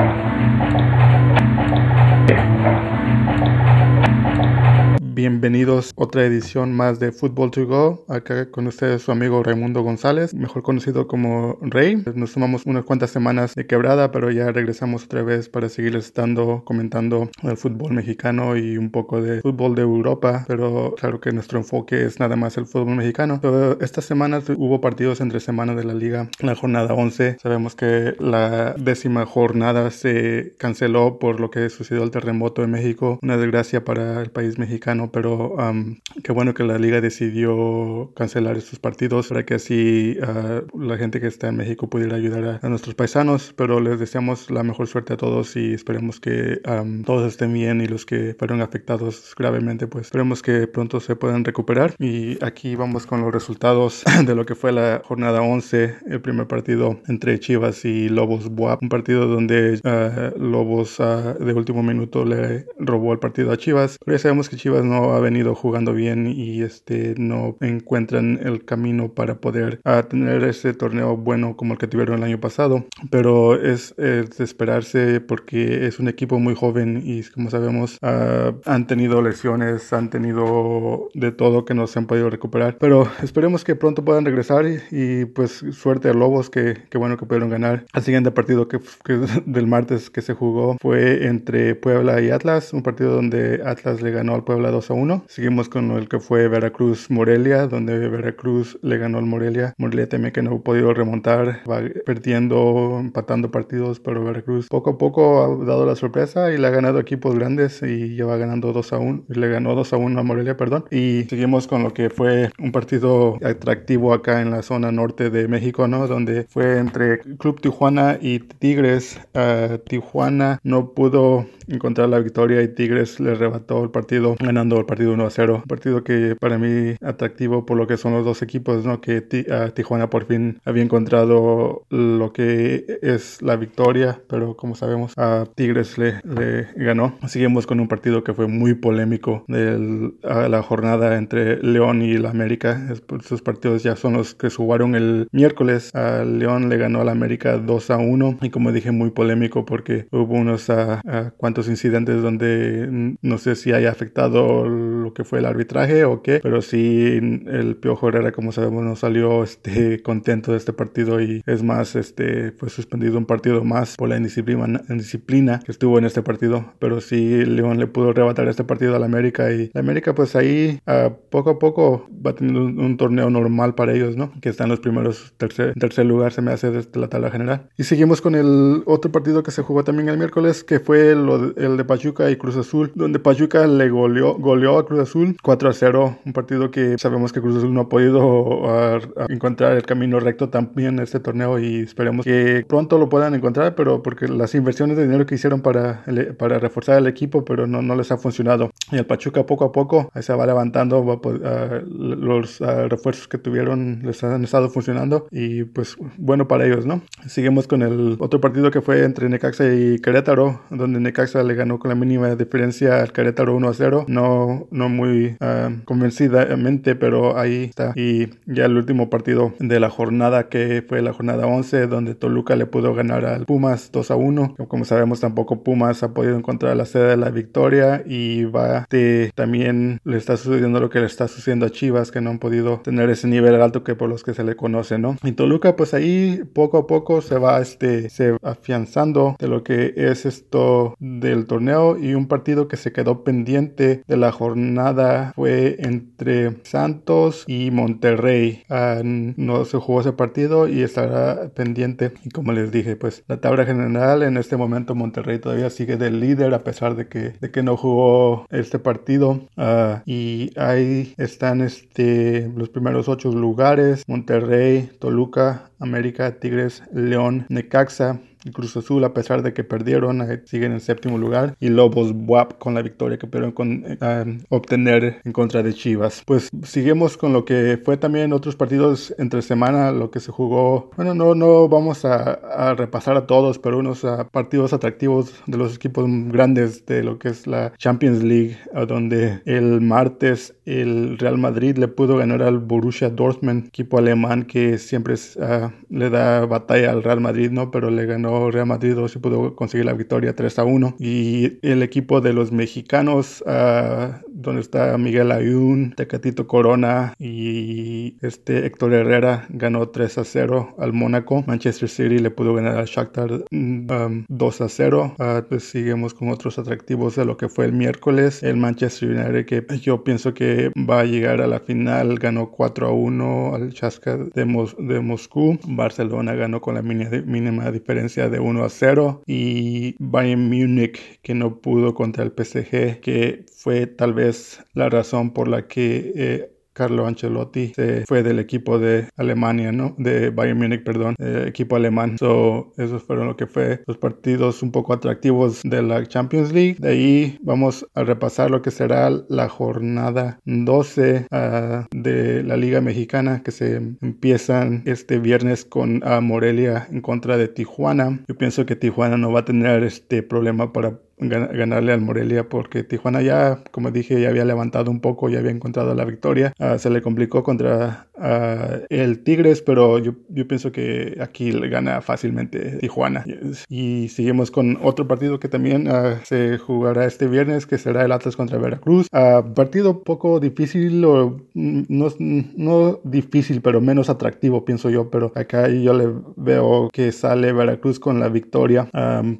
Thank you. Bienvenidos a otra edición más de Football to Go. Acá con ustedes su amigo Raimundo González, mejor conocido como Rey. Nos tomamos unas cuantas semanas de quebrada, pero ya regresamos otra vez para seguirles estando comentando el fútbol mexicano y un poco de fútbol de Europa. Pero claro que nuestro enfoque es nada más el fútbol mexicano. esta semana hubo partidos entre semana de la liga. La jornada 11. Sabemos que la décima jornada se canceló por lo que sucedió el terremoto en México. Una desgracia para el país mexicano pero qué bueno que la liga decidió cancelar estos partidos para que así ah, la gente que está en México pudiera ayudar a, nuestros paisanos, pero les deseamos la mejor suerte a todos y esperemos que todos estén bien y los que fueron afectados gravemente, pues esperemos que pronto se puedan recuperar. Y aquí vamos con los resultados de lo que fue la jornada 11, el primer partido entre Chivas y Lobos Buap, un partido donde ah, Lobos ah, de último minuto le robó el partido a Chivas, pero ya sabemos que Chivas no ha venido jugando bien y este no encuentran el camino para poder ah, tener ese torneo bueno como el que tuvieron el año pasado. Pero es, de esperarse porque es un equipo muy joven y como sabemos ah, han tenido lesiones, han tenido de todo que no se han podido recuperar. Pero esperemos que pronto puedan regresar y, pues suerte a Lobos que, que, bueno que pudieron ganar. El siguiente partido que, que del martes que se jugó fue entre Puebla y Atlas, un partido donde Atlas le ganó al Puebla 2 a 1. Seguimos con el que fue Veracruz-Morelia, donde Veracruz le ganó al Morelia. Morelia también que no ha podido remontar, va perdiendo, empatando partidos, pero Veracruz poco a poco ha dado la sorpresa y le ha ganado equipos grandes y lleva ganando 2 a 1. Le ganó 2 a 1 a Morelia, perdón. Y seguimos con lo que fue un partido atractivo acá en la zona norte de México, ¿no? Donde fue entre Club Tijuana y Tigres. Uh, Tijuana no pudo encontrar la victoria y Tigres le arrebató el partido ganando el partido 1 a 0. Un partido que para mí atractivo por lo que son los dos equipos, ¿no? Que Tijuana por fin había encontrado lo que es la victoria, pero como sabemos a Tigres le, le ganó. Seguimos con un partido que fue muy polémico de la jornada entre León y la América. Esos partidos ya son los que jugaron el miércoles. A León le ganó a la América 2 a 1 y como dije muy polémico porque hubo unos cuantos incidentes donde no sé si haya afectado lo que fue el arbitraje o qué, pero sí el Piojo Herrera, como sabemos, no salió este, contento de este partido y es más, este, fue suspendido un partido más por la indisciplina, indisciplina que estuvo en este partido, pero sí León le pudo arrebatar este partido a la América y la América pues ahí a poco a poco va teniendo un, torneo normal para ellos, ¿no? Que están los primeros, tercer, tercer lugar se me hace desde la tabla general. Y seguimos con el otro partido que se jugó también el miércoles, que fue el de Pachuca y Cruz Azul, donde Pachuca le goleó, goleó a Cruz Azul 4 a 0, un partido que sabemos que Cruz Azul no ha podido encontrar el camino recto también en este torneo y esperemos que pronto lo puedan encontrar, pero porque las inversiones de dinero que hicieron para, para reforzar el equipo, pero no, no les ha funcionado. Y el Pachuca poco a poco se va levantando, los refuerzos que tuvieron les han estado funcionando y pues bueno para ellos, ¿no? Seguimos con el otro partido que fue entre Necaxa y Querétaro, donde Necaxa le ganó con la mínima diferencia al Querétaro 1 a 0, no, no muy uh, convencidamente, pero ahí está. Y ya el último partido de la jornada, que fue la jornada 11, donde Toluca le pudo ganar al Pumas 2 a 1. Como sabemos, tampoco Pumas ha podido encontrar la sede de la victoria y va de, también le está sucediendo lo que le está sucediendo a Chivas, que no han podido tener ese nivel alto que por los que se le conoce, ¿no? Y Toluca, pues ahí poco a poco se va este, se afianzando de lo que es esto del torneo y un partido que se quedó pendiente de la jornada fue entre Santos y Monterrey. Ah, no se jugó ese partido y estará pendiente. Y como les dije, pues la tabla general en este momento Monterrey todavía sigue del líder a pesar de que, de que no jugó este partido. Ah, y ahí están este, los primeros ocho lugares. Monterrey, Toluca, América, Tigres, León, Necaxa, Cruz Azul, a pesar de que perdieron, eh, siguen en séptimo lugar. Y Lobos WAP con la victoria que pudieron con, eh, obtener en contra de Chivas. Pues seguimos con lo que fue también otros partidos entre semana, lo que se jugó. Bueno, no, no vamos a, repasar a todos, pero unos ah, partidos atractivos de los equipos grandes de lo que es la Champions League, donde el martes el Real Madrid le pudo ganar al Borussia Dortmund, equipo alemán que siempre ah, le da batalla al Real Madrid, ¿no? Pero le ganó Real Madrid o si pudo conseguir la victoria 3 a 1. Y el equipo de los mexicanos, uh, donde está Miguel Ayun, Tecatito Corona y este Héctor Herrera, ganó 3 a 0 al Mónaco. Manchester City le pudo ganar al Shakhtar 2 mm, a 0. Uh, pues seguimos con otros atractivos de lo que fue el miércoles. El Manchester United que yo pienso que va a llegar a la final, ganó 4 a 1 al Chaska de, de Moscú. Barcelona ganó con la mínima diferencia de 1 a 0 y Bayern Múnich que no pudo contra el PSG que fue tal vez la razón por la que eh, Carlo Ancelotti fue del equipo de Alemania, ¿no? De Bayern Múnich, perdón, equipo alemán. So, esos fueron lo que fue los partidos un poco atractivos de la Champions League. De ahí vamos a repasar lo que será la jornada 12 ah, de la Liga Mexicana que se empiezan este viernes con uh, Morelia en contra de Tijuana. Yo pienso que Tijuana no va a tener este problema para ganarle al Morelia porque Tijuana ya, como dije, ya había levantado un poco, ya había encontrado la victoria. Ah, se le complicó contra ah, el Tigres, pero yo, yo, pienso que aquí le gana fácilmente Tijuana. Y seguimos con otro partido que también ah, se jugará este viernes, que será el Atlas contra Veracruz. partido poco difícil, o mm, no, no difícil, pero menos atractivo, pienso yo. Pero acá yo le veo que sale Veracruz con la victoria,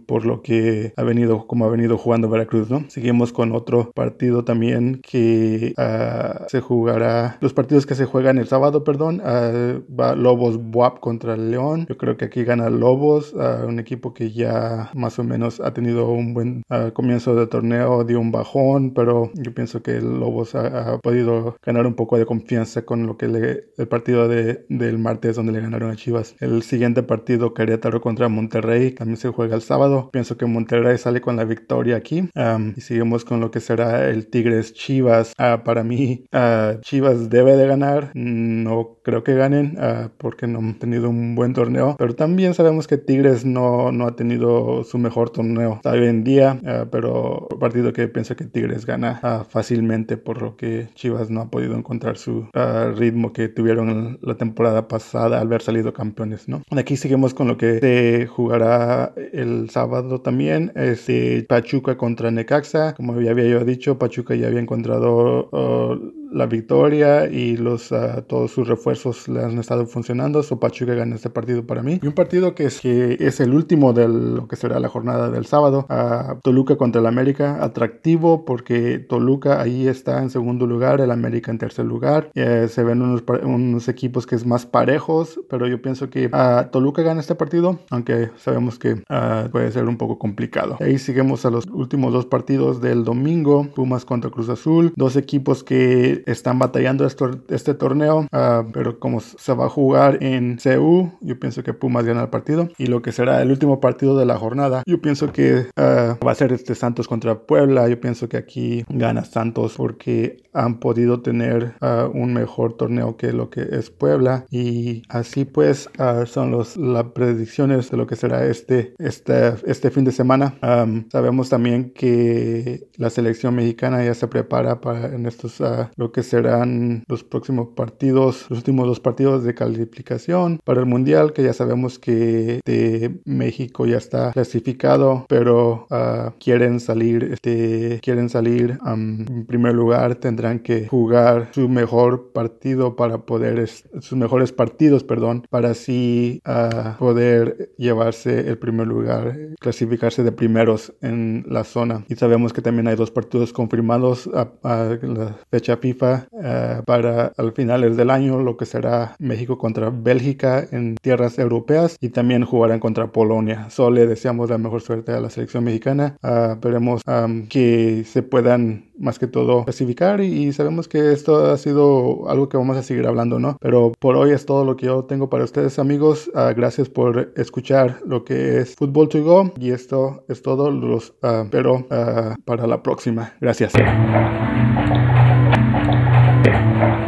por lo que ha venido como venido jugando Veracruz, ¿no? Seguimos con otro partido también que uh, se jugará, los partidos que se juegan el sábado, perdón, uh, va Lobos Buap contra León. Yo creo que aquí gana Lobos, uh, un equipo que ya más o menos ha tenido un buen comienzo de torneo, dio un bajón, pero yo pienso que Lobos ha, podido ganar un poco de confianza con lo que le, el partido de, del martes donde le ganaron a Chivas. El siguiente partido, Querétaro contra Monterrey, también se juega el sábado. Pienso que Monterrey sale con la victoria victoria aquí. y seguimos con lo que será el Tigres Chivas. Ah, para mí, ah, Chivas debe de ganar. No creo que ganen ah, porque no han tenido un buen torneo. Pero también sabemos que Tigres no, no ha tenido su mejor torneo está hoy en día. pero partido que pienso que Tigres gana fácilmente por lo que Chivas no ha podido encontrar su ritmo que tuvieron la temporada pasada al haber salido campeones. ¿no? Aquí seguimos con lo que se jugará el sábado también. Este, Pachuca contra Necaxa. Como ya había yo dicho, Pachuca ya había encontrado uh, la victoria y los uh, todos sus refuerzos le han estado funcionando. So Pachuca gana este partido para mí. Y un partido que es, que es el último de lo que será la jornada del sábado. Uh, Toluca contra el América. Atractivo porque Toluca ahí está en segundo lugar, el América en tercer lugar. Eh, se ven unos, unos, equipos que es más parejos, pero yo pienso que Toluca gana este partido, aunque sabemos que puede ser un poco complicado. Ahí seguimos a los últimos dos partidos del domingo, Pumas contra Cruz Azul, dos equipos que están batallando este torneo, ah, pero como se va a jugar en CU, yo pienso que Pumas gana el partido. Y lo que será el último partido de la jornada, yo pienso que ah, va a ser este Santos contra Puebla, yo pienso que aquí gana Santos porque han podido tener ah, un mejor torneo que lo que es Puebla. Y así pues son los, las predicciones de lo que será este, este, este fin de semana. sabemos Vemos también que la selección mexicana ya se prepara para en estos uh, que serán los próximos partidos, los últimos dos partidos de calificación para el mundial, que ya sabemos que de México ya está clasificado, pero uh, quieren salir, este, quieren salir um, en primer lugar, tendrán que jugar su mejor partido para poder, sus mejores partidos, perdón, para así uh, poder llevarse el primer lugar, clasificarse de primeros en la zona. Y sabemos que también hay dos partidos confirmados a, la fecha FIFA eh, para al finales del año, lo que será México contra Bélgica en tierras europeas y también jugarán contra Polonia. Solo le deseamos la mejor suerte a la selección mexicana. Uh, esperemos que se puedan más que todo clasificar y, sabemos que esto ha sido algo que vamos a seguir hablando, ¿no? Pero por hoy es todo lo que yo tengo para ustedes amigos. Uh, gracias por escuchar lo que es Fútbol to Go y esto es todo. Los uh, pero para la próxima. Gracias. って。